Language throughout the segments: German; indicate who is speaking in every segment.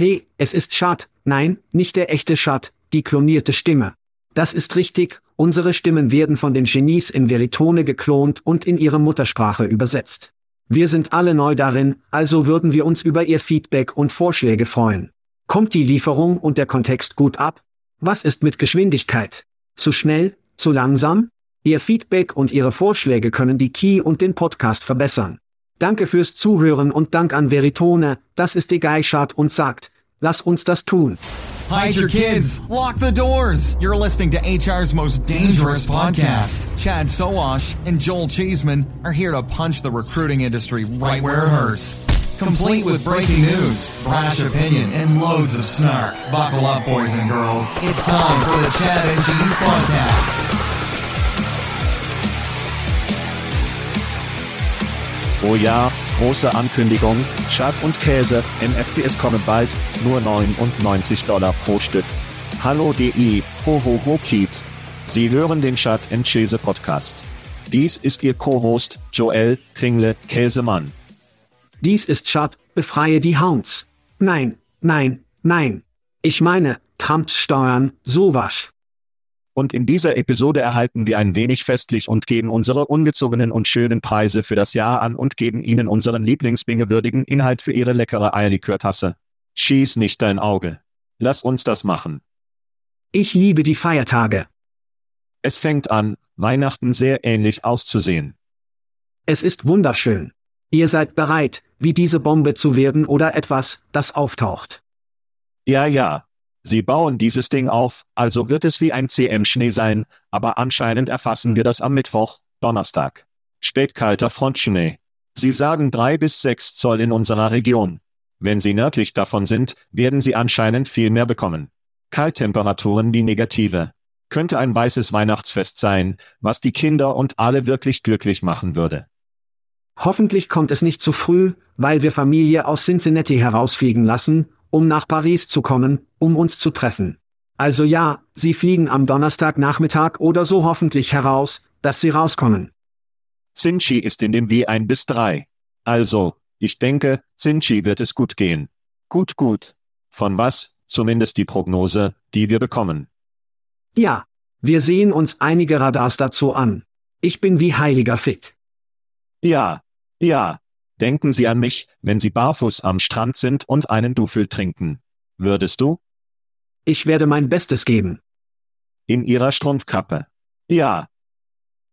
Speaker 1: Hey, es ist Schad, nein, nicht der echte Schad, die klonierte Stimme. Das ist richtig, unsere Stimmen werden von den Genies in Veritone geklont und in ihre Muttersprache übersetzt. Wir sind alle neu darin, also würden wir uns über Ihr Feedback und Vorschläge freuen. Kommt die Lieferung und der Kontext gut ab? Was ist mit Geschwindigkeit? Zu schnell? Zu langsam? Ihr Feedback und Ihre Vorschläge können die Key und den Podcast verbessern. Danke fürs Zuhören und Dank an Veritone, das ist die Geischart und sagt, lass uns das tun.
Speaker 2: Hide your kids. Lock the doors. You're listening to HR's most dangerous podcast. Chad Soash and Joel Cheeseman are here to punch the recruiting industry right where it hurts. Complete with breaking news, brash opinion, and loads of snark. Buckle up, boys and girls. It's time for the Chad and Cheese podcast.
Speaker 3: Oh ja, große Ankündigung, Schad und Käse, NFTs kommen bald, nur 99 Dollar pro Stück. Hallo DI, ho ho Kiet. Sie hören den Schad and Käse Podcast. Dies ist Ihr Co-Host, Joel Kringle Käsemann.
Speaker 1: Dies ist Schad, befreie die Hounds. Nein, nein, nein. Ich meine, Trumps Steuern, sowas.
Speaker 3: Und in dieser Episode erhalten wir ein wenig festlich und geben unsere ungezogenen und schönen Preise für das Jahr an und geben Ihnen unseren Lieblingsbingewürdigen Inhalt für Ihre leckere Eierlikörtasse. Schieß nicht dein Auge. Lass uns das machen.
Speaker 1: Ich liebe die Feiertage.
Speaker 3: Es fängt an, Weihnachten sehr ähnlich auszusehen.
Speaker 1: Es ist wunderschön. Ihr seid bereit, wie diese Bombe zu werden oder etwas, das auftaucht.
Speaker 3: Ja, ja, Sie bauen dieses Ding auf, also wird es wie ein CM-Schnee sein, aber anscheinend erfassen wir das am Mittwoch, Donnerstag. Spätkalter Frontschnee. Sie sagen drei bis sechs Zoll in unserer Region. Wenn Sie nördlich davon sind, werden Sie anscheinend viel mehr bekommen. Kalttemperaturen die negative. Könnte ein weißes Weihnachtsfest sein, was die Kinder und alle wirklich glücklich machen würde.
Speaker 1: Hoffentlich kommt es nicht zu früh, weil wir Familie aus Cincinnati herausfliegen lassen, um nach Paris zu kommen, um uns zu treffen. Also ja, Sie fliegen am Donnerstagnachmittag oder so hoffentlich heraus, dass Sie rauskommen.
Speaker 3: Cinci ist in dem W1 bis 3. Also, ich denke, Cinci wird es gut gehen. Gut, gut. Von was, zumindest die Prognose, die wir bekommen.
Speaker 1: Ja, wir sehen uns einige Radars dazu an. Ich bin wie heiliger Fick.
Speaker 3: Ja, ja. Denken Sie an mich, wenn Sie barfuß am Strand sind und einen Dufel trinken. Würdest du?
Speaker 1: Ich werde mein Bestes geben.
Speaker 3: In Ihrer Strumpfkappe. Ja.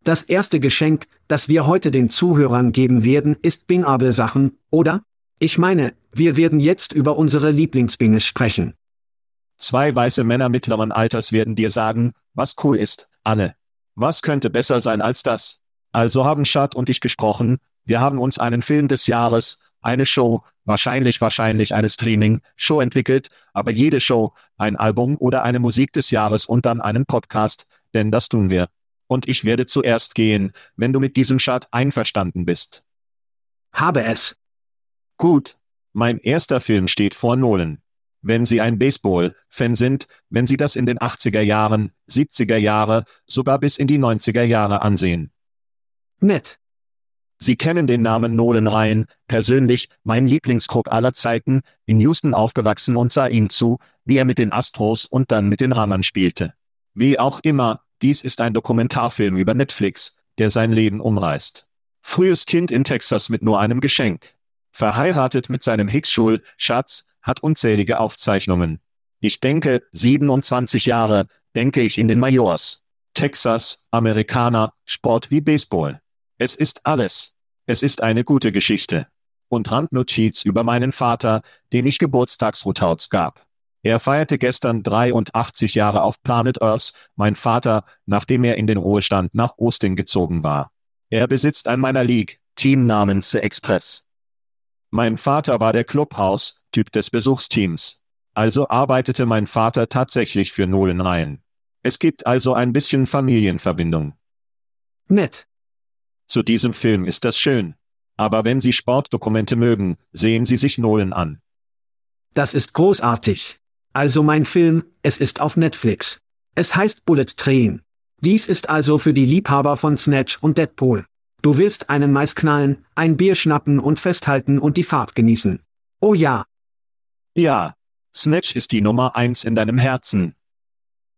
Speaker 1: Das erste Geschenk, das wir heute den Zuhörern geben werden, ist Bingable-Sachen, oder? Ich meine, wir werden jetzt über unsere Lieblingsbinges sprechen.
Speaker 3: Zwei weiße Männer mittleren Alters werden dir sagen, was cool ist, alle. Was könnte besser sein als das? Also haben Schad und ich gesprochen, wir haben uns einen Film des Jahres, eine Show, wahrscheinlich wahrscheinlich eine Streaming-Show entwickelt, aber jede Show, ein Album oder eine Musik des Jahres und dann einen Podcast, denn das tun wir. Und ich werde zuerst gehen, wenn du mit diesem Schad einverstanden bist.
Speaker 1: Habe es.
Speaker 3: Gut. Mein erster Film steht vor Nolan. Wenn Sie ein Baseball-Fan sind, wenn Sie das in den 80er Jahren, 70er Jahre, sogar bis in die 90er Jahre ansehen.
Speaker 1: Nett.
Speaker 3: Sie kennen den Namen Nolan Ryan, persönlich, mein Lieblingskrug aller Zeiten, in Houston aufgewachsen und sah ihm zu, wie er mit den Astros und dann mit den Ramern spielte. Wie auch immer, dies ist ein Dokumentarfilm über Netflix, der sein Leben umreißt. Frühes Kind in Texas mit nur einem Geschenk. Verheiratet mit seinem Hicksschul, Schatz, hat unzählige Aufzeichnungen. Ich denke, 27 Jahre, denke ich in den Majors. Texas, Amerikaner, Sport wie Baseball. Es ist alles. Es ist eine gute Geschichte. Und Randnotiz über meinen Vater, den ich Geburtstagsroutouts gab. Er feierte gestern 83 Jahre auf Planet Earth, mein Vater, nachdem er in den Ruhestand nach Austin gezogen war. Er besitzt ein meiner League, Team namens The Express. Mein Vater war der Clubhouse-Typ des Besuchsteams. Also arbeitete mein Vater tatsächlich für Nolan Ryan. Es gibt also ein bisschen Familienverbindung.
Speaker 1: Nett.
Speaker 3: Zu diesem Film ist das schön. Aber wenn Sie Sportdokumente mögen, sehen Sie sich Nolan an.
Speaker 1: Das ist großartig. Also mein Film, es ist auf Netflix. Es heißt Bullet Train. Dies ist also für die Liebhaber von Snatch und Deadpool. Du willst einen Mais knallen, ein Bier schnappen und festhalten und die Fahrt genießen. Oh ja.
Speaker 3: Ja. Snatch ist die Nummer eins in deinem Herzen.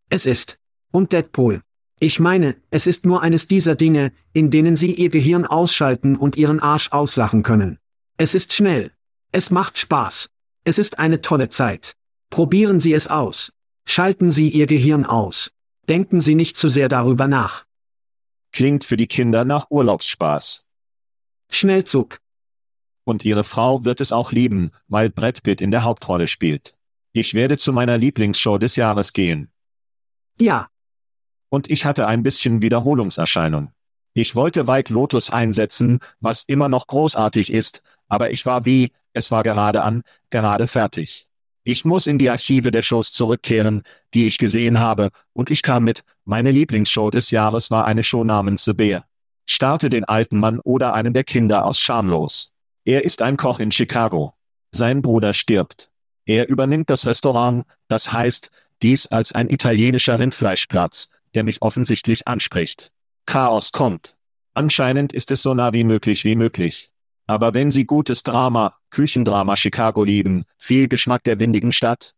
Speaker 1: Es ist. Und Deadpool. Ich meine, es ist nur eines dieser Dinge, in denen Sie Ihr Gehirn ausschalten und Ihren Arsch auslachen können. Es ist schnell. Es macht Spaß. Es ist eine tolle Zeit. Probieren Sie es aus. Schalten Sie Ihr Gehirn aus. Denken Sie nicht zu sehr darüber nach.
Speaker 3: Klingt für die Kinder nach Urlaubsspaß.
Speaker 1: Schnellzug.
Speaker 3: Und ihre Frau wird es auch lieben, weil Brett Pitt in der Hauptrolle spielt. Ich werde zu meiner Lieblingsshow des Jahres gehen.
Speaker 1: Ja.
Speaker 3: Und ich hatte ein bisschen Wiederholungserscheinung. Ich wollte White Lotus einsetzen, was immer noch großartig ist, aber ich war wie, es war gerade an, gerade fertig. Ich muss in die Archive der Shows zurückkehren, die ich gesehen habe, und ich kam mit, meine Lieblingsshow des Jahres war eine Show namens The Bear. Starte den alten Mann oder einen der Kinder aus Schamlos. Er ist ein Koch in Chicago. Sein Bruder stirbt. Er übernimmt das Restaurant, das heißt, dies als ein italienischer Rindfleischplatz, der mich offensichtlich anspricht. Chaos kommt. Anscheinend ist es so nah wie möglich wie möglich. Aber wenn Sie gutes Drama, Küchendrama Chicago lieben, viel Geschmack der windigen Stadt?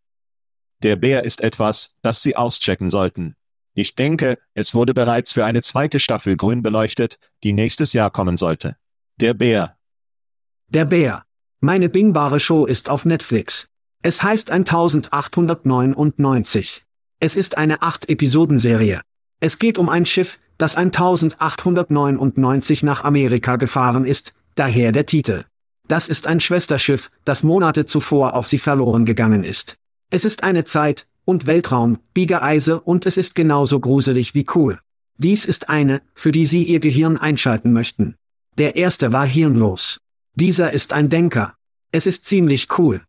Speaker 3: Der Bär ist etwas, das Sie auschecken sollten. Ich denke, es wurde bereits für eine zweite Staffel grün beleuchtet, die nächstes Jahr kommen sollte. Der Bär.
Speaker 1: Der Bär. Meine bingbare Show ist auf Netflix. Es heißt 1899. Es ist eine 8-Episoden-Serie. Es geht um ein Schiff, das 1899 nach Amerika gefahren ist, daher der Titel. Das ist ein Schwesterschiff, das Monate zuvor auf sie verloren gegangen ist. Es ist eine Zeit, und Weltraum, Biegereise und es ist genauso gruselig wie cool. Dies ist eine, für die Sie Ihr Gehirn einschalten möchten. Der erste war hirnlos. Dieser ist ein Denker. Es ist ziemlich cool.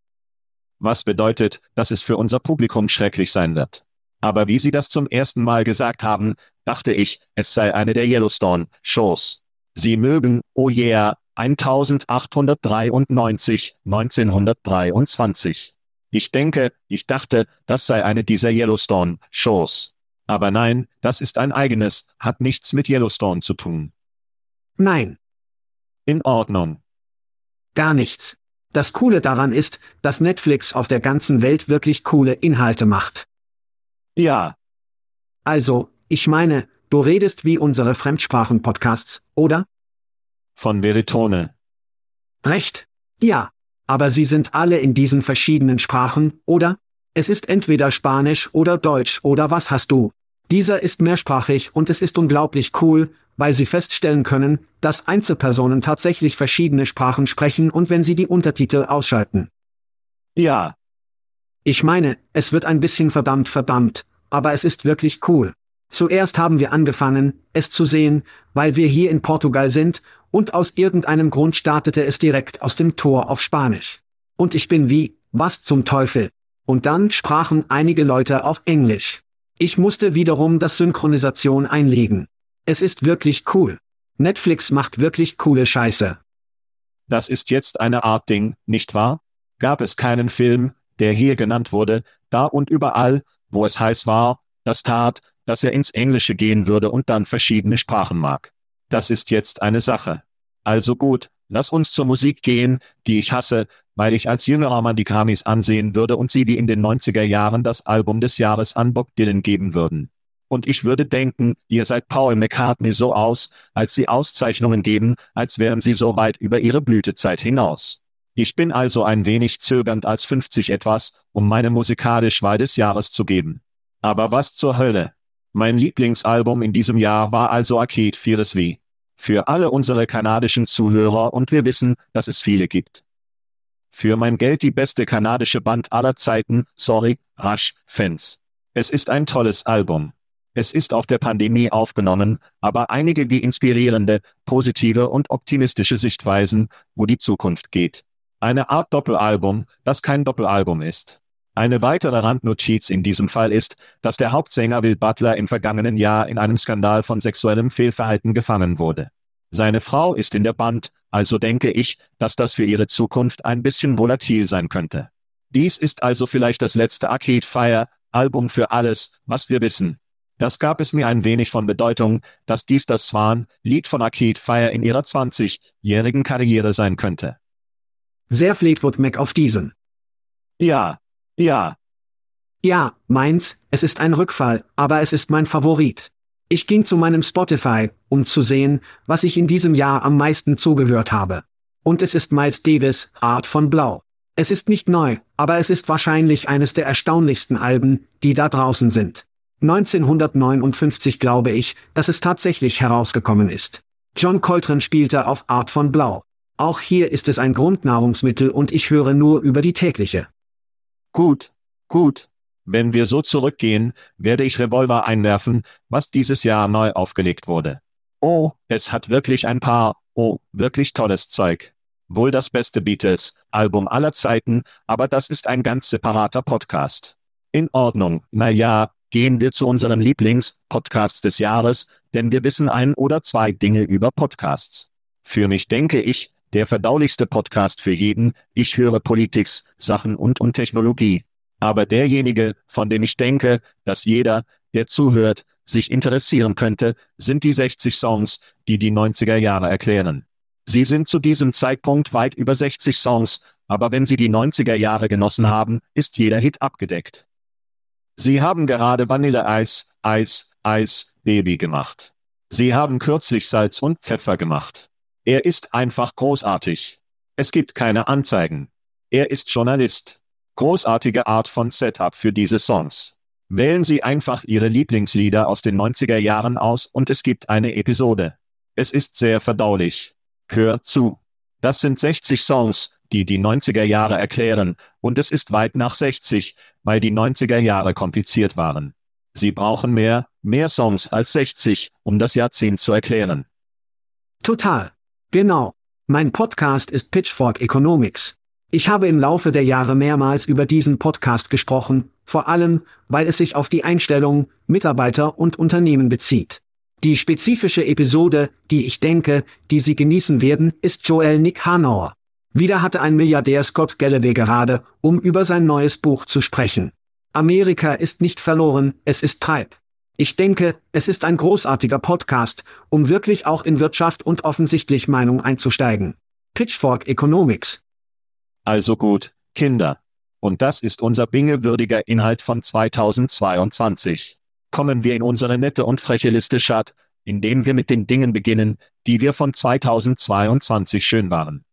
Speaker 3: Was bedeutet, dass es für unser Publikum schrecklich sein wird. Aber wie Sie das zum ersten Mal gesagt haben, dachte ich, es sei eine der Yellowstone-Shows. Sie mögen, oh yeah, 1893, 1923. Ich denke, ich dachte, das sei eine dieser Yellowstone-Shows. Aber nein, das ist ein eigenes, hat nichts mit Yellowstone zu tun.
Speaker 1: Nein.
Speaker 3: In Ordnung.
Speaker 1: Gar nichts. Das Coole daran ist, dass Netflix auf der ganzen Welt wirklich coole Inhalte macht.
Speaker 3: Ja.
Speaker 1: Also, ich meine, du redest wie unsere Fremdsprachen-Podcasts, oder?
Speaker 3: Von Veritone.
Speaker 1: Recht. Ja. Aber sie sind alle in diesen verschiedenen Sprachen, oder? Es ist entweder Spanisch oder Deutsch oder was hast du? Dieser ist mehrsprachig und es ist unglaublich cool, weil sie feststellen können, dass Einzelpersonen tatsächlich verschiedene Sprachen sprechen und wenn sie die Untertitel ausschalten.
Speaker 3: Ja.
Speaker 1: Ich meine, es wird ein bisschen verdammt verdammt, aber es ist wirklich cool. Zuerst haben wir angefangen, es zu sehen, weil wir hier in Portugal sind, und aus irgendeinem Grund startete es direkt aus dem Tor auf Spanisch. Und ich bin wie, was zum Teufel? Und dann sprachen einige Leute auf Englisch. Ich musste wiederum das Synchronisation einlegen. Es ist wirklich cool. Netflix macht wirklich coole Scheiße.
Speaker 3: Das ist jetzt eine Art Ding, nicht wahr? Gab es keinen Film, der hier genannt wurde, da und überall, wo es heiß war, das tat, dass er ins Englische gehen würde und dann verschiedene Sprachen mag. Das ist jetzt eine Sache. Also gut, lass uns zur Musik gehen, die ich hasse, weil ich als jüngerer Mann die Grammys ansehen würde und sie wie in den 90er Jahren das Album des Jahres an Bob Dylan geben würden. Und ich würde denken, ihr seid Paul McCartney so aus, als sie Auszeichnungen geben, als wären sie so weit über ihre Blütezeit hinaus. Ich bin also ein wenig zögernd als 50 etwas, um meine musikalisch Wahl des Jahres zu geben. Aber was zur Hölle? Mein Lieblingsalbum in diesem Jahr war also Arcade Fears wie. Für alle unsere kanadischen Zuhörer und wir wissen, dass es viele gibt. Für mein Geld die beste kanadische Band aller Zeiten, sorry, Rush, Fans. Es ist ein tolles Album. Es ist auf der Pandemie aufgenommen, aber einige die inspirierende, positive und optimistische Sichtweisen, wo die Zukunft geht. Eine Art Doppelalbum, das kein Doppelalbum ist. Eine weitere Randnotiz in diesem Fall ist, dass der Hauptsänger Will Butler im vergangenen Jahr in einem Skandal von sexuellem Fehlverhalten gefangen wurde. Seine Frau ist in der Band, also denke ich, dass das für ihre Zukunft ein bisschen volatil sein könnte. Dies ist also vielleicht das letzte Arcade Fire Album für alles, was wir wissen. Das gab es mir ein wenig von Bedeutung, dass dies das Swan-Lied von Arcade Fire in ihrer 20-jährigen Karriere sein könnte.
Speaker 1: Sehr Fleetwood Mac auf diesen.
Speaker 3: Ja. Ja,
Speaker 1: Ja, meins, es ist ein Rückfall, aber es ist mein Favorit. Ich ging zu meinem Spotify, um zu sehen, was ich in diesem Jahr am meisten zugehört habe. Und es ist Miles Davis, Art von Blau. Es ist nicht neu, aber es ist wahrscheinlich eines der erstaunlichsten Alben, die da draußen sind. 1959 glaube ich, dass es tatsächlich herausgekommen ist. John Coltrane spielte auf Art von Blau. Auch hier ist es ein Grundnahrungsmittel und ich höre nur über die tägliche.
Speaker 3: gut, gut. Wenn wir so zurückgehen, werde ich Revolver einwerfen, was dieses Jahr neu aufgelegt wurde. Oh, es hat wirklich ein paar, oh, wirklich tolles Zeug. Wohl das beste Beatles-Album aller Zeiten, aber das ist ein ganz separater Podcast. In Ordnung, na ja, gehen wir zu unserem Lieblings-Podcast des Jahres, denn wir wissen ein oder zwei Dinge über Podcasts. Für mich denke ich, der verdaulichste Podcast für jeden, ich höre Politics, Sachen und und Technologie. Aber derjenige, von dem ich denke, dass jeder, der zuhört, sich interessieren könnte, sind die 60 Songs, die die 90er Jahre erklären. Sie sind zu diesem Zeitpunkt weit über 60 Songs, aber wenn Sie die 90er Jahre genossen haben, ist jeder Hit abgedeckt. Sie haben gerade Vanille Eis, Eis, Eis, Baby gemacht. Sie haben kürzlich Salz und Pfeffer gemacht. Er ist einfach großartig. Es gibt keine Anzeigen. Er ist Journalist. Großartige Art von Setup für diese Songs. Wählen Sie einfach Ihre Lieblingslieder aus den 90er Jahren aus und es gibt eine Episode. Es ist sehr verdaulich. Hör zu. Das sind 60 Songs, die die 90er Jahre erklären, und es ist weit nach 60, weil die 90er Jahre kompliziert waren. Sie brauchen mehr, mehr Songs als 60, um das Jahrzehnt zu erklären.
Speaker 1: Total. Genau. Mein Podcast ist Pitchfork Economics. Ich habe im Laufe der Jahre mehrmals über diesen Podcast gesprochen, vor allem, weil es sich auf die Einstellung, Mitarbeiter und Unternehmen bezieht. Die spezifische Episode, die ich denke, die Sie genießen werden, ist Joel Nick Hanauer. Wieder hatte ein Milliardär Scott Galloway gerade, um über sein neues Buch zu sprechen. Amerika ist nicht verloren, es ist Treib. Ich denke, es ist ein großartiger Podcast, um wirklich auch in Wirtschaft und offensichtlich Meinung einzusteigen. Pitchfork Economics.
Speaker 3: Also gut, Kinder. Und das ist unser bingewürdiger Inhalt von 2022. Kommen wir in unsere nette und freche Liste Schad, indem wir mit den Dingen beginnen, die wir von 2022 schön waren.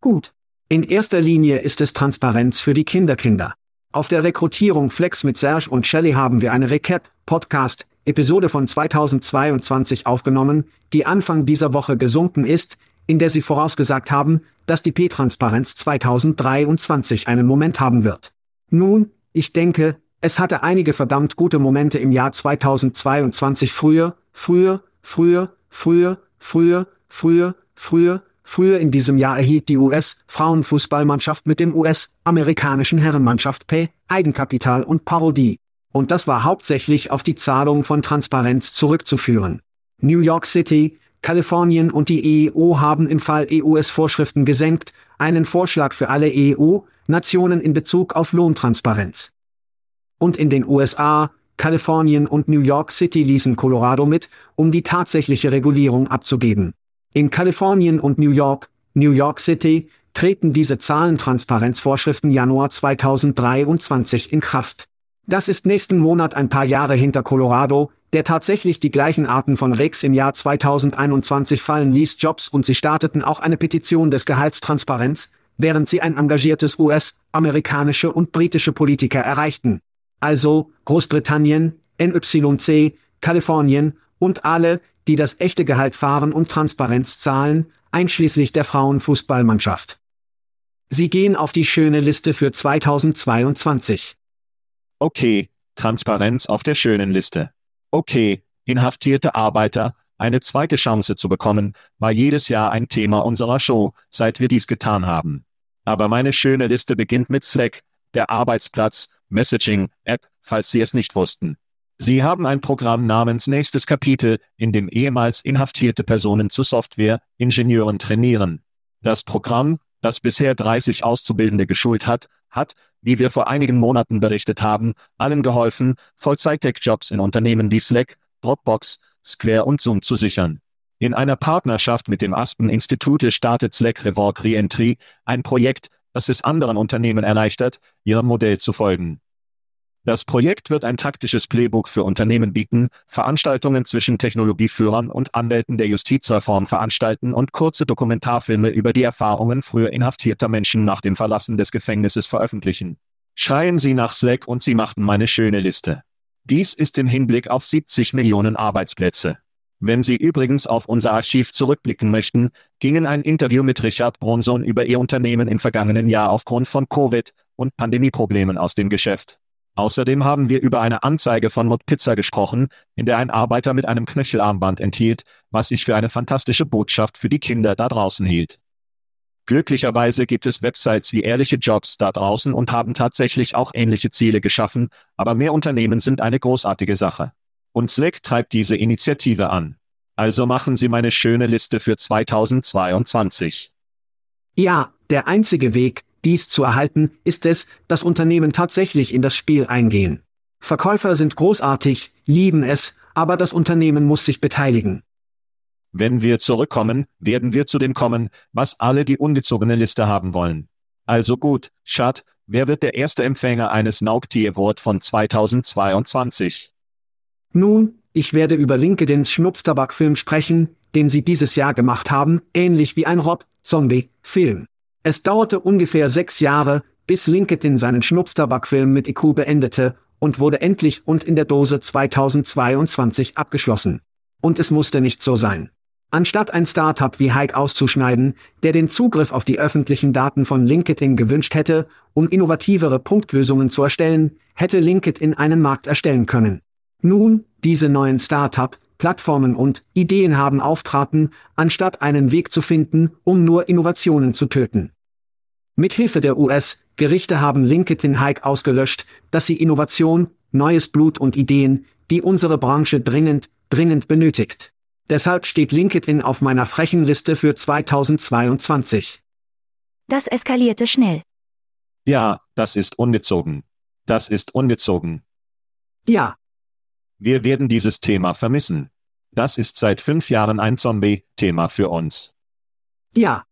Speaker 1: Gut. In erster Linie ist es Transparenz für die Kinderkinder. Auf der Rekrutierung Flex mit Serge und Shelley haben wir eine Recap-Podcast, Episode von 2022 aufgenommen, die Anfang dieser Woche gesunken ist, in der sie vorausgesagt haben, dass die P-Transparenz 2023 einen Moment haben wird. Nun, ich denke, es hatte einige verdammt gute Momente im Jahr 2022 früher, früher, früher, früher, früher, früher, früher, früher in diesem Jahr erhielt die US-Frauenfußballmannschaft mit dem US-amerikanischen Herrenmannschaft P Eigenkapital und Parodie. Und das war hauptsächlich auf die Zahlung von Transparenz zurückzuführen. New York City, Kalifornien und die EEO haben im Fall EUS-Vorschriften gesenkt, einen Vorschlag für alle EU-Nationen in Bezug auf Lohntransparenz. Und in den USA, Kalifornien und New York City ließen Colorado mit, um die tatsächliche Regulierung abzugeben. In Kalifornien und New York, New York City, treten diese Zahlentransparenzvorschriften Januar 2023 in Kraft. Das ist nächsten Monat ein paar Jahre hinter Colorado, der tatsächlich die gleichen Arten von Regs im Jahr 2021 fallen ließ Jobs und sie starteten auch eine Petition des Gehaltstransparenz, während sie ein engagiertes US-amerikanische und britische Politiker erreichten. Also Großbritannien, NYC, Kalifornien und alle, die das echte Gehalt fahren und Transparenz zahlen, einschließlich der Frauenfußballmannschaft. Sie gehen auf die schöne Liste für 2022.
Speaker 3: Okay, Transparenz auf der schönen Liste. Okay, inhaftierte Arbeiter, eine zweite Chance zu bekommen, war jedes Jahr ein Thema unserer Show, seit wir dies getan haben. Aber meine schöne Liste beginnt mit Slack, der Arbeitsplatz, Messaging-App, falls Sie es nicht wussten. Sie haben ein Programm namens Nächstes Kapitel, in dem ehemals inhaftierte Personen zu Software-Ingenieuren trainieren. Das Programm, das bisher 30 Auszubildende geschult hat, hat, wie wir vor einigen Monaten berichtet haben, allen geholfen, Vollzeit-Tech-Jobs in Unternehmen wie Slack, Dropbox, Square und Zoom zu sichern. In einer Partnerschaft mit dem Aspen Institute startet Slack Revoke Reentry, ein Projekt, dass es anderen Unternehmen erleichtert, ihrem Modell zu folgen. Das Projekt wird ein taktisches Playbook für Unternehmen bieten, Veranstaltungen zwischen Technologieführern und Anwälten der Justizreform veranstalten und kurze Dokumentarfilme über die Erfahrungen früher inhaftierter Menschen nach dem Verlassen des Gefängnisses veröffentlichen. Schreien Sie nach Slack und Sie machten meine schöne Liste. Dies ist im Hinblick auf 70 Millionen Arbeitsplätze. Wenn Sie übrigens auf unser Archiv zurückblicken möchten, gingen ein Interview mit Richard Bronson über Ihr Unternehmen im vergangenen Jahr aufgrund von Covid und Pandemieproblemen aus dem Geschäft. Außerdem haben wir über eine Anzeige von Mod Pizza gesprochen, in der ein Arbeiter mit einem Knöchelarmband enthielt, was ich für eine fantastische Botschaft für die Kinder da draußen hielt. Glücklicherweise gibt es Websites wie Ehrliche Jobs da draußen und haben tatsächlich auch ähnliche Ziele geschaffen, aber mehr Unternehmen sind eine großartige Sache. Und Slack treibt diese Initiative an. Also machen Sie meine schöne Liste für 2022.
Speaker 1: Ja, der einzige Weg, dies zu erhalten, ist es, dass Unternehmen tatsächlich in das Spiel eingehen. Verkäufer sind großartig, lieben es, aber das Unternehmen muss sich beteiligen.
Speaker 3: Wenn wir zurückkommen, werden wir zu dem kommen, was alle die ungezogene Liste haben wollen. Also gut, Schad, wer wird der erste Empfänger eines Naukti Award von 2022?
Speaker 1: Nun, ich werde über LinkedIns Schnupftabakfilm sprechen, den sie dieses Jahr gemacht haben, ähnlich wie ein Rob-Zombie-Film. Es dauerte ungefähr sechs Jahre, bis LinkedIn seinen Schnupftabakfilm mit IQ beendete und wurde endlich und in der Dose 2022 abgeschlossen. Und es musste nicht so sein. Anstatt ein Startup wie Hike auszuschneiden, der den Zugriff auf die öffentlichen Daten von LinkedIn gewünscht hätte, um innovativere Punktlösungen zu erstellen, hätte LinkedIn einen Markt erstellen können. Nun, diese neuen Startup, Plattformen und Ideen haben auftraten, anstatt einen Weg zu finden, um nur Innovationen zu töten. Mithilfe der US-Gerichte haben LinkedIn Hike ausgelöscht, dass sie Innovation, neues Blut und Ideen, die unsere Branche dringend, dringend benötigt. Deshalb steht LinkedIn auf meiner frechen Liste für 2022.
Speaker 4: Das eskalierte schnell.
Speaker 3: Ja, das ist ungezogen. Das ist ungezogen.
Speaker 1: Ja,
Speaker 3: Wir werden dieses Thema vermissen. Das ist seit fünf Jahren ein Zombie-Thema für uns.
Speaker 1: ja,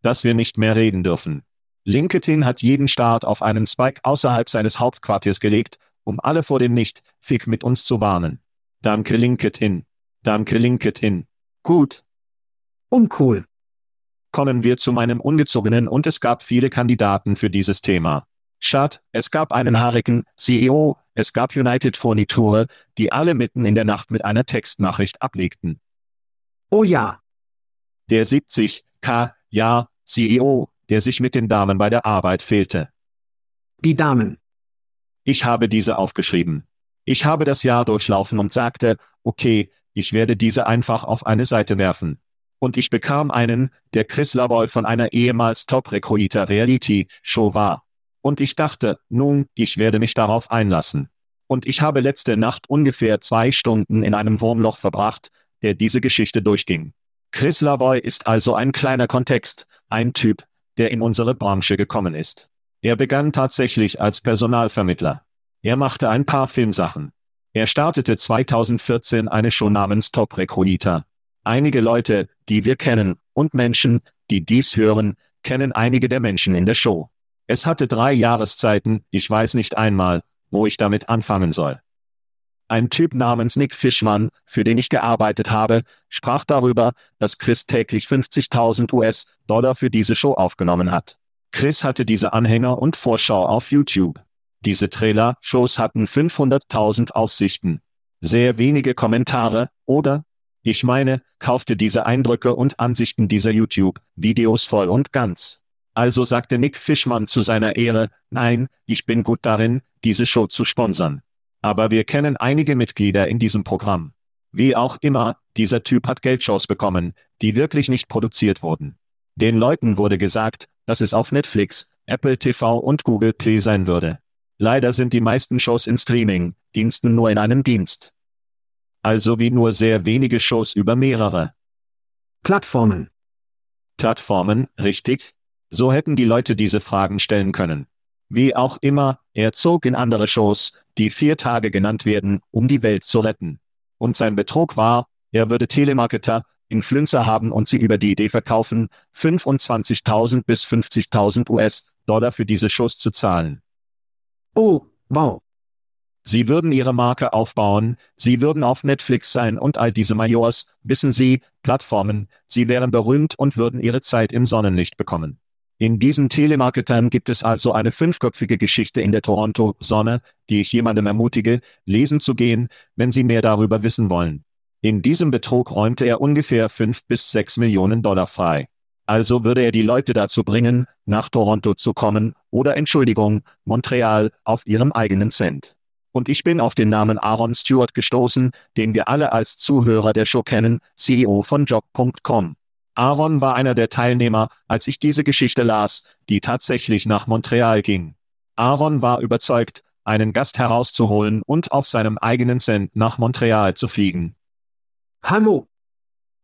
Speaker 3: Dass wir nicht mehr reden dürfen. LinkedIn hat jeden Start auf einen Spike außerhalb seines Hauptquartiers gelegt, um alle vor dem Nicht-Fick mit uns zu warnen. Danke LinkedIn. Danke LinkedIn. Gut,
Speaker 1: uncool.
Speaker 3: kommen wir zu meinem ungezogenen und es gab viele Kandidaten für dieses Thema. Schad, es gab einen haarigen CEO, es gab United Furniture, die alle mitten in der Nacht mit einer Textnachricht ablegten.
Speaker 1: Oh ja,
Speaker 3: Der 70k, ja, CEO, der sich mit den Damen bei der Arbeit fehlte.
Speaker 1: die Damen.
Speaker 3: Ich habe diese aufgeschrieben. Ich habe das Jahr durchlaufen und sagte, okay, ich werde diese einfach auf eine Seite werfen. Und ich bekam einen, der Chris Lavoy von einer ehemals Top-Recruiter Reality-Show war. Und ich dachte, nun, ich werde mich darauf einlassen. Und ich habe letzte Nacht ungefähr zwei Stunden in einem Wurmloch verbracht, der diese Geschichte durchging. Chris Lavoy ist also ein kleiner Kontext, ein Typ, der in unsere Branche gekommen ist. Er begann tatsächlich als Personalvermittler. Er machte ein paar Filmsachen. Er startete 2014 eine Show namens Top Recruiter. Einige Leute, die wir kennen, und Menschen, die dies hören, kennen einige der Menschen in der Show. Es hatte drei Jahreszeiten, ich weiß nicht einmal, wo ich damit anfangen soll. Ein Typ namens Nick Fishman, für den ich gearbeitet habe, sprach darüber, dass Chris täglich 50.000 US-Dollar für diese Show aufgenommen hat. Chris hatte diese Anhänger und Vorschau auf YouTube. Diese Trailer-Shows hatten 500.000 Aussichten. Sehr wenige Kommentare, oder? Ich meine, kaufte diese Eindrücke und Ansichten dieser YouTube-Videos voll und ganz. Also sagte Nick Fishman zu seiner Ehre, nein, ich bin gut darin, diese Show zu sponsern. Aber wir kennen einige Mitglieder in diesem Programm. Wie auch immer, dieser Typ hat Geldshows bekommen, die wirklich nicht produziert wurden. Den Leuten wurde gesagt, dass es auf Netflix, Apple TV und Google Play sein würde. Leider sind die meisten Shows in Streaming-Diensten nur in einem Dienst. Also wie nur sehr wenige Shows über mehrere
Speaker 1: Plattformen.
Speaker 3: Plattformen, richtig? So hätten die Leute diese Fragen stellen können. Wie auch immer, er zog in andere Shows, die vier Tage genannt werden, um die Welt zu retten. Und sein Betrug war, er würde Telemarketer, Influencer haben und sie über die Idee verkaufen, 25.000 bis 50.000 US-Dollar für diese Shows zu zahlen.
Speaker 1: Oh, wow.
Speaker 3: Sie würden ihre Marke aufbauen, sie würden auf Netflix sein und all diese Majors, wissen Sie, Plattformen, sie wären berühmt und würden ihre Zeit im Sonnenlicht bekommen. In diesen Telemarketern gibt es also eine fünfköpfige Geschichte in der Toronto Sonne, die ich jemandem ermutige, lesen zu gehen, wenn Sie mehr darüber wissen wollen. In diesem Betrug räumte er ungefähr fünf bis sechs Millionen Dollar frei. Also würde er die Leute dazu bringen, nach Toronto zu kommen, oder Entschuldigung, Montreal, auf ihrem eigenen Cent. Und ich bin auf den Namen Aaron Stewart gestoßen, den wir alle als Zuhörer der Show kennen, CEO von Job.com. Aaron war einer der Teilnehmer, als ich diese Geschichte las, die tatsächlich nach Montreal ging. Aaron war überzeugt, einen Gast herauszuholen und auf seinem eigenen Cent nach Montreal zu fliegen.
Speaker 1: Hallo.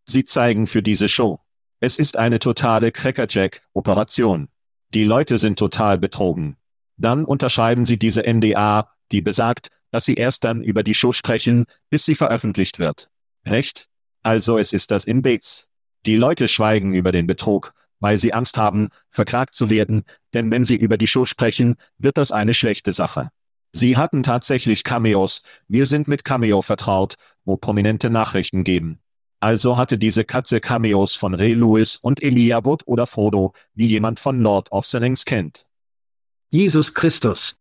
Speaker 3: Sie zeigen für diese Show. Es ist eine totale Crackerjack-Operation. Die Leute sind total betrogen. Dann unterschreiben sie diese NDA, die besagt, dass sie erst dann über die Show sprechen, bis sie veröffentlicht wird. Recht? Also es ist das in Bates. Die Leute schweigen über den Betrug, weil sie Angst haben, verklagt zu werden, denn wenn sie über die Show sprechen, wird das eine schlechte Sache. Sie hatten tatsächlich Cameos, wir sind mit Cameo vertraut, wo prominente Nachrichten geben. Also hatte diese Katze Cameos von Ray Lewis und Elijah Wood oder Frodo, wie jemand von Lord of the Rings kennt.
Speaker 1: Jesus Christus.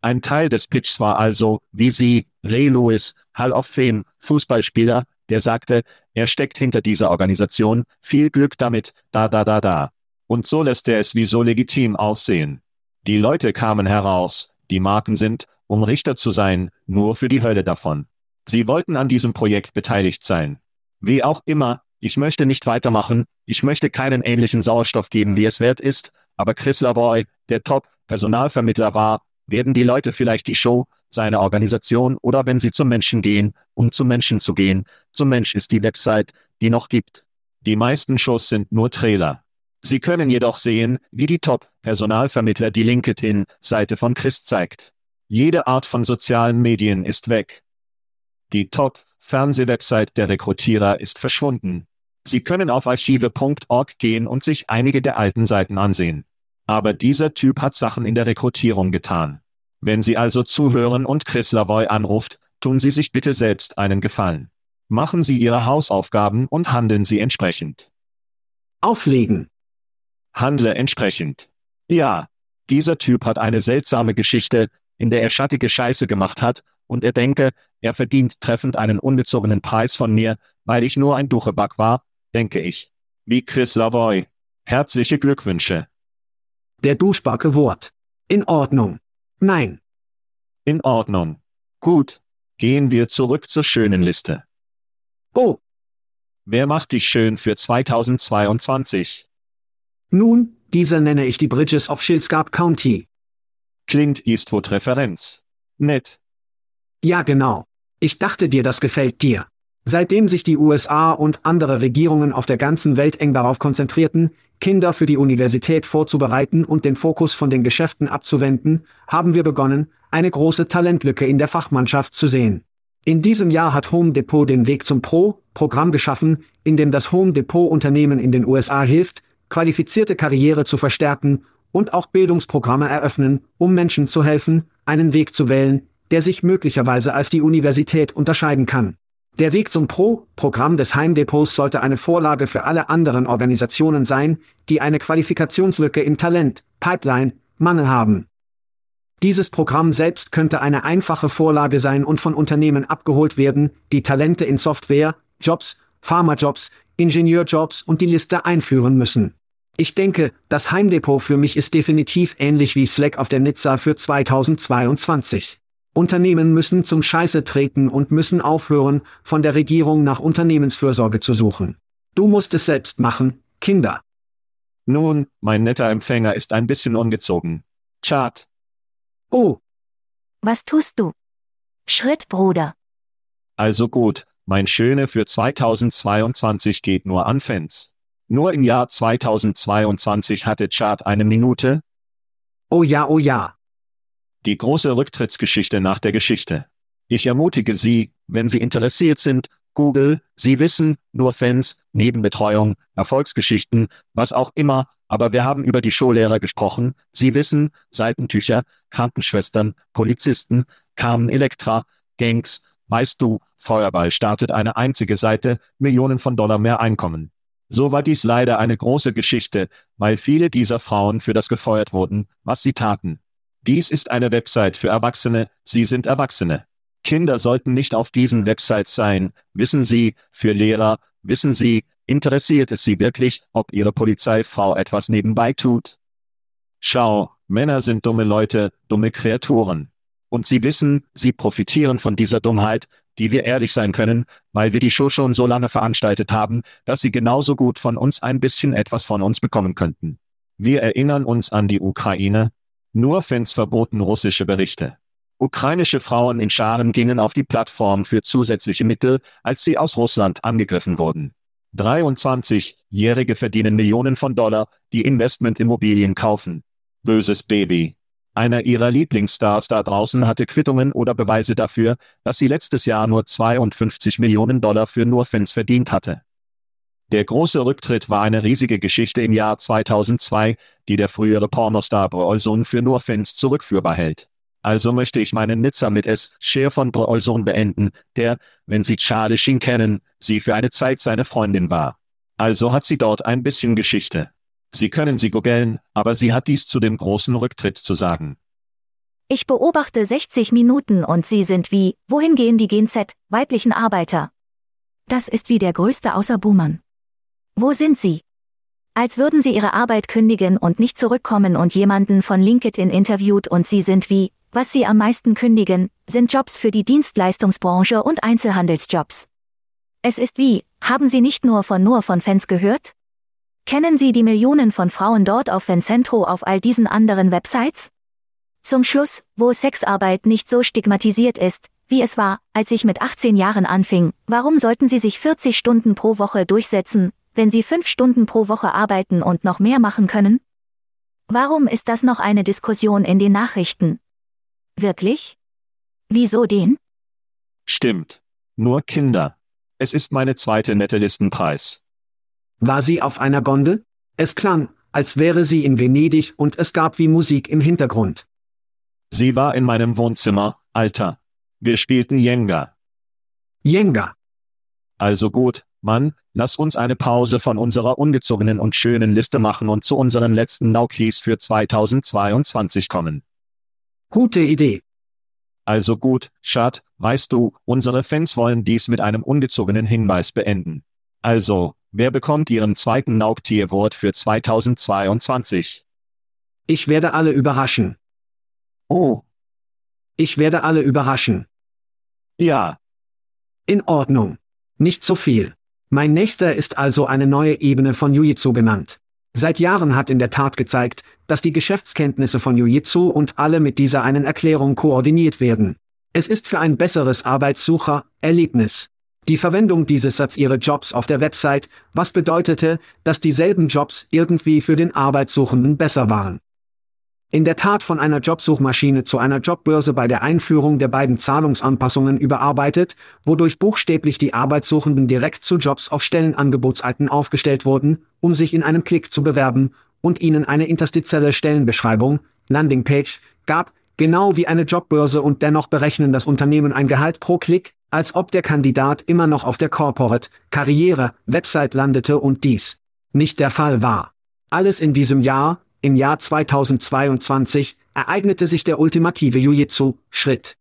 Speaker 3: Ein Teil des Pitchs war also, wie sie, Ray Lewis, Hall of Fame, Fußballspieler, der sagte, er steckt hinter dieser Organisation, viel Glück damit, da da da da. Und so lässt er es wie so legitim aussehen. Die Leute kamen heraus, die Marken sind, um Richter zu sein, nur für die Hölle davon. Sie wollten an diesem Projekt beteiligt sein. Wie auch immer, ich möchte nicht weitermachen, ich möchte keinen ähnlichen Sauerstoff geben, wie es wert ist, aber Chris Lavoy, der Top-Personalvermittler war, werden die Leute vielleicht die Show, seine Organisation oder wenn sie zum Menschen gehen, um zum Menschen zu gehen, zum Mensch ist die Website, die noch gibt. Die meisten Shows sind nur Trailer. Sie können jedoch sehen, wie die Top-Personalvermittler die LinkedIn-Seite von Chris zeigt. Jede Art von sozialen Medien ist weg. Die Top-Fernsehwebsite der Rekrutierer ist verschwunden. Sie können auf archive.org gehen und sich einige der alten Seiten ansehen. Aber dieser Typ hat Sachen in der Rekrutierung getan. Wenn Sie also zuhören und Chris Lavoy anruft, tun Sie sich bitte selbst einen Gefallen. Machen Sie Ihre Hausaufgaben und handeln Sie entsprechend.
Speaker 1: Auflegen.
Speaker 3: Handle entsprechend. Ja, dieser Typ hat eine seltsame Geschichte, in der er schattige Scheiße gemacht hat, und er denke, er verdient treffend einen unbezogenen Preis von mir, weil ich nur ein Ducheback war, denke ich. Wie Chris Lavoy. Herzliche Glückwünsche.
Speaker 1: Der Duschbacke Wort. In Ordnung. Nein.
Speaker 3: In Ordnung. Gut. Gehen wir zurück zur schönen Liste.
Speaker 1: Oh.
Speaker 3: Wer macht dich schön für 2022?
Speaker 1: Nun, dieser nenne ich die Bridges of Shilsgap County.
Speaker 3: Clint Eastwood Referenz. Nett.
Speaker 1: Ja genau. Ich dachte dir, das gefällt dir. Seitdem sich die USA und andere Regierungen auf der ganzen Welt eng darauf konzentrierten, Kinder für die Universität vorzubereiten und den Fokus von den Geschäften abzuwenden, haben wir begonnen, eine große Talentlücke in der Fachmannschaft zu sehen. In diesem Jahr hat Home Depot den Weg zum Pro-Programm geschaffen, in dem das Home Depot Unternehmen in den USA hilft, qualifizierte Karriere zu verstärken und auch Bildungsprogramme eröffnen, um Menschen zu helfen, einen Weg zu wählen, der sich möglicherweise als die Universität unterscheiden kann. Der Weg zum Pro-Programm des Heimdepots sollte eine Vorlage für alle anderen Organisationen sein, die eine Qualifikationslücke im Talent, Pipeline, Mangel haben. Dieses Programm selbst könnte eine einfache Vorlage sein und von Unternehmen abgeholt werden, die Talente in Software, Jobs, Pharmajobs, Ingenieurjobs und die Liste einführen müssen. Ich denke, das Heimdepot für mich ist definitiv ähnlich wie Slack auf der Nizza für 2022. Unternehmen müssen zum Scheiße treten und müssen aufhören, von der Regierung nach Unternehmensfürsorge zu suchen. Du musst es selbst machen, Kinder.
Speaker 3: Nun, mein netter Empfänger ist ein bisschen ungezogen. Chart.
Speaker 1: Oh.
Speaker 4: Was tust du? Schritt, Bruder.
Speaker 3: Also gut, mein Schöne für 2022 geht nur an Fans. Nur im Jahr 2022 hatte Chart eine Minute.
Speaker 1: Oh ja, oh ja.
Speaker 3: Die große Rücktrittsgeschichte nach der Geschichte. Ich ermutige Sie, wenn Sie interessiert sind, Google, Sie wissen, nur Fans, Nebenbetreuung, Erfolgsgeschichten, was auch immer, aber wir haben über die Schullehrer gesprochen, Sie wissen, Seitentücher, Krankenschwestern, Polizisten, Carmen Electra, Gangs, weißt du, Feuerball startet eine einzige Seite, Millionen von Dollar mehr Einkommen. So war dies leider eine große Geschichte, weil viele dieser Frauen für das gefeuert wurden, was sie taten. Dies ist eine Website für Erwachsene, sie sind Erwachsene. Kinder sollten nicht auf diesen Websites sein, wissen Sie, für Lehrer, wissen Sie, interessiert es Sie wirklich, ob Ihre Polizeifrau etwas nebenbei tut? Schau, Männer sind dumme Leute, dumme Kreaturen. Und Sie wissen, Sie profitieren von dieser Dummheit, die wir ehrlich sein können, weil wir die Show schon so lange veranstaltet haben, dass Sie genauso gut von uns ein bisschen etwas von uns bekommen könnten. Wir erinnern uns an die Ukraine. Nur Fans verboten russische Berichte. Ukrainische Frauen in Scharen gingen auf die Plattform für zusätzliche Mittel, als sie aus Russland angegriffen wurden. 23-Jährige verdienen Millionen von Dollar, die Investmentimmobilien kaufen. Böses Baby. Einer ihrer Lieblingsstars da draußen hatte Quittungen oder Beweise dafür, dass sie letztes Jahr nur 52 Millionen Dollar für nur Fans verdient hatte. Der große Rücktritt war eine riesige Geschichte im Jahr 2002, die der frühere Pornostar Brolson für nur Fans zurückführbar hält. Also möchte ich meinen Nizza mit S. Share von Brolson beenden, der, wenn Sie Charlie Sheen kennen, sie für eine Zeit seine Freundin war. Also hat sie dort ein bisschen Geschichte. Sie können sie googeln, aber sie hat dies zu dem großen Rücktritt zu sagen.
Speaker 4: Ich beobachte 60 Minuten und sie sind wie, wohin gehen die Gen Z, weiblichen Arbeiter? Das ist wie der größte außer Boomern. Wo sind sie? Als würden sie ihre Arbeit kündigen und nicht zurückkommen und jemanden von LinkedIn interviewt und sie sind wie, was Sie am meisten kündigen, sind Jobs für die Dienstleistungsbranche und Einzelhandelsjobs. Es ist wie, haben Sie nicht nur von nur von Fans gehört? Kennen Sie die Millionen von Frauen dort auf Fancentro auf all diesen anderen Websites? Zum Schluss, wo Sexarbeit nicht so stigmatisiert ist, wie es war, als ich mit 18 Jahren anfing, warum sollten Sie sich 40 Stunden pro Woche durchsetzen, wenn Sie 5 Stunden pro Woche arbeiten und noch mehr machen können? Warum ist das noch eine Diskussion in den Nachrichten? Wirklich? Wieso den?
Speaker 3: Stimmt. Nur Kinder. Es ist meine zweite nette Listenpreis.
Speaker 1: War sie auf einer Gondel? Es klang, als wäre sie in Venedig und es gab wie Musik im Hintergrund.
Speaker 3: Sie war in meinem Wohnzimmer, Alter. Wir spielten Jenga.
Speaker 1: Jenga.
Speaker 3: Also gut, Mann, lass uns eine Pause von unserer ungezogenen und schönen Liste machen und zu unseren letzten Naukis für 2022 kommen.
Speaker 1: Gute Idee.
Speaker 3: Also gut, Schad, weißt du, unsere Fans wollen dies mit einem ungezogenen Hinweis beenden. Also, wer bekommt ihren zweiten Naugtier-Wort für 2022?
Speaker 1: Ich werde alle überraschen.
Speaker 3: Oh.
Speaker 1: Ich werde alle überraschen.
Speaker 3: Ja.
Speaker 1: In Ordnung. Nicht so viel. Mein nächster ist also eine neue Ebene von Jiu-Jitsu genannt. Seit Jahren hat in der Tat gezeigt, dass die Geschäftskenntnisse von Jiu-Jitsu und alle mit dieser einen Erklärung koordiniert werden. Es ist für ein besseres Arbeitssucher Erlebnis. Die Verwendung dieses Satz ihre Jobs auf der Website, was bedeutete, dass dieselben Jobs irgendwie für den Arbeitssuchenden besser waren. In der Tat von einer Jobsuchmaschine zu einer Jobbörse bei der Einführung der beiden Zahlungsanpassungen überarbeitet, wodurch buchstäblich die Arbeitssuchenden direkt zu Jobs auf Stellenangebotsseiten aufgestellt wurden, um sich in einem Klick zu bewerben, und ihnen eine interstitielle Stellenbeschreibung, Landingpage, gab, genau wie eine Jobbörse und dennoch berechnen das Unternehmen ein Gehalt pro Klick, als ob der Kandidat immer noch auf der Corporate Karriere Website landete und dies nicht der Fall war. Alles in diesem Jahr, im Jahr 2022, ereignete sich der ultimative Jiu-Jitsu-Schritt.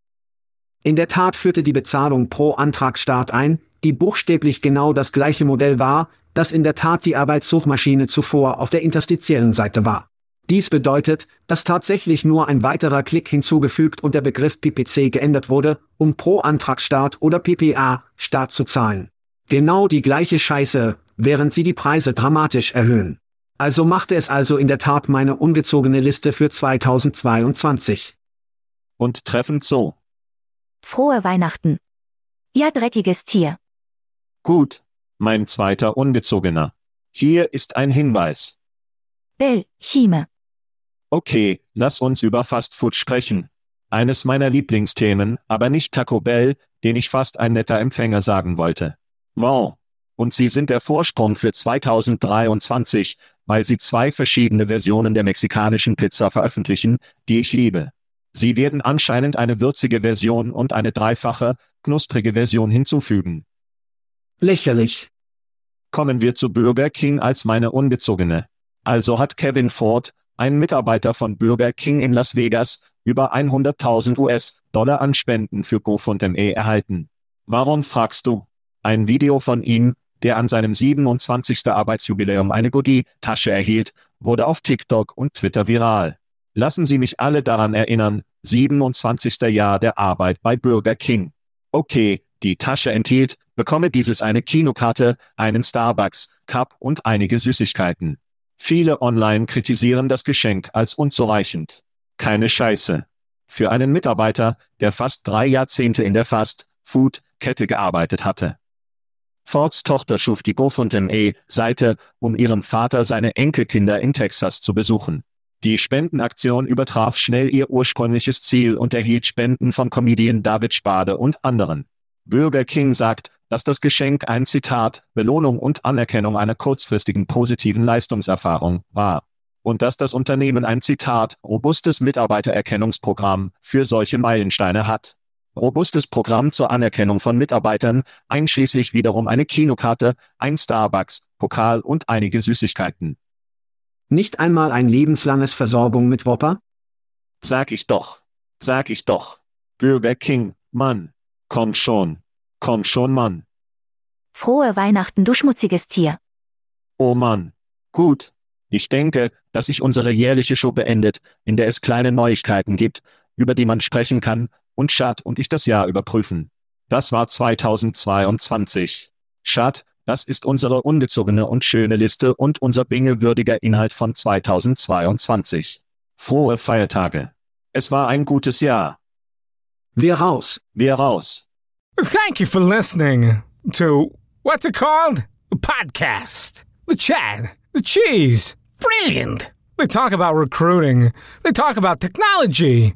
Speaker 1: In der Tat führte die Bezahlung pro Antragsstart ein, die buchstäblich genau das gleiche Modell war, das in der Tat die Arbeitssuchmaschine zuvor auf der interstitiellen Seite war. Dies bedeutet, dass tatsächlich nur ein weiterer Klick hinzugefügt und der Begriff PPC geändert wurde, um pro Antragsstart oder PPA Start zu zahlen. Genau die gleiche Scheiße, während sie die Preise dramatisch erhöhen. Also machte es also in der Tat meine ungezogene Liste für 2022.
Speaker 3: Und treffend so.
Speaker 4: Frohe Weihnachten. Ja, dreckiges Tier.
Speaker 3: Gut, mein zweiter Ungezogener. Hier ist ein Hinweis.
Speaker 4: Bill, Chime.
Speaker 3: Okay, lass uns über Fast Food sprechen. Eines meiner Lieblingsthemen, aber nicht Taco Bell, den ich fast ein netter Empfänger sagen wollte. Wow. Und sie sind der Vorsprung für 2023, weil sie zwei verschiedene Versionen der mexikanischen Pizza veröffentlichen, die ich liebe. Sie werden anscheinend eine würzige Version und eine dreifache, knusprige Version hinzufügen.
Speaker 1: Lächerlich.
Speaker 3: Kommen wir zu Burger King als meine ungezogene. Also hat Kevin Ford, ein Mitarbeiter von Burger King in Las Vegas, über 100.000 US-Dollar an Spenden für GoFundMe erhalten. Warum fragst du? Ein Video von ihm, der an seinem 27. Arbeitsjubiläum eine Goodie-Tasche erhielt, wurde auf TikTok und Twitter viral. Lassen Sie mich alle daran erinnern, 27. Jahr der Arbeit bei Burger King. Okay, die Tasche enthielt, bekomme dieses eine Kinokarte, einen Starbucks, Cup und einige Süßigkeiten. Viele online kritisieren das Geschenk als unzureichend. Keine Scheiße. Für einen Mitarbeiter, der fast drei Jahrzehnte in der Fast-Food-Kette gearbeitet hatte. Fords Tochter schuf die GoFundMe-Seite, um ihren Vater seine Enkelkinder in Texas zu besuchen. Die Spendenaktion übertraf schnell ihr ursprüngliches Ziel und erhielt Spenden von Comedian David Spade und anderen. Burger King sagt, dass das Geschenk ein Zitat, Belohnung und Anerkennung einer kurzfristigen positiven Leistungserfahrung war. Und dass das Unternehmen ein Zitat, robustes Mitarbeitererkennungsprogramm für solche Meilensteine hat. Robustes Programm zur Anerkennung von Mitarbeitern, einschließlich wiederum eine Kinokarte, ein Starbucks, Pokal und einige Süßigkeiten.
Speaker 1: Nicht einmal ein lebenslanges Versorgung mit Whopper?
Speaker 3: Sag ich doch. Sag ich doch. Burger King, Mann. Komm schon. Komm schon, Mann.
Speaker 4: Frohe Weihnachten, du schmutziges Tier.
Speaker 3: Oh Mann. Gut. Ich denke, dass sich unsere jährliche Show beendet, in der es kleine Neuigkeiten gibt, über die man sprechen kann, und Schad und ich das Jahr überprüfen. Das war 2022. Schad, das ist unsere ungezogene und schöne Liste und unser bingewürdiger Inhalt von 2022. Frohe Feiertage. Es war ein gutes Jahr.
Speaker 1: Wir raus.
Speaker 3: Wir raus.
Speaker 5: Thank you for listening to what's it called? A podcast. The Chad. The Cheese. Brilliant. They talk about recruiting. They talk about technology.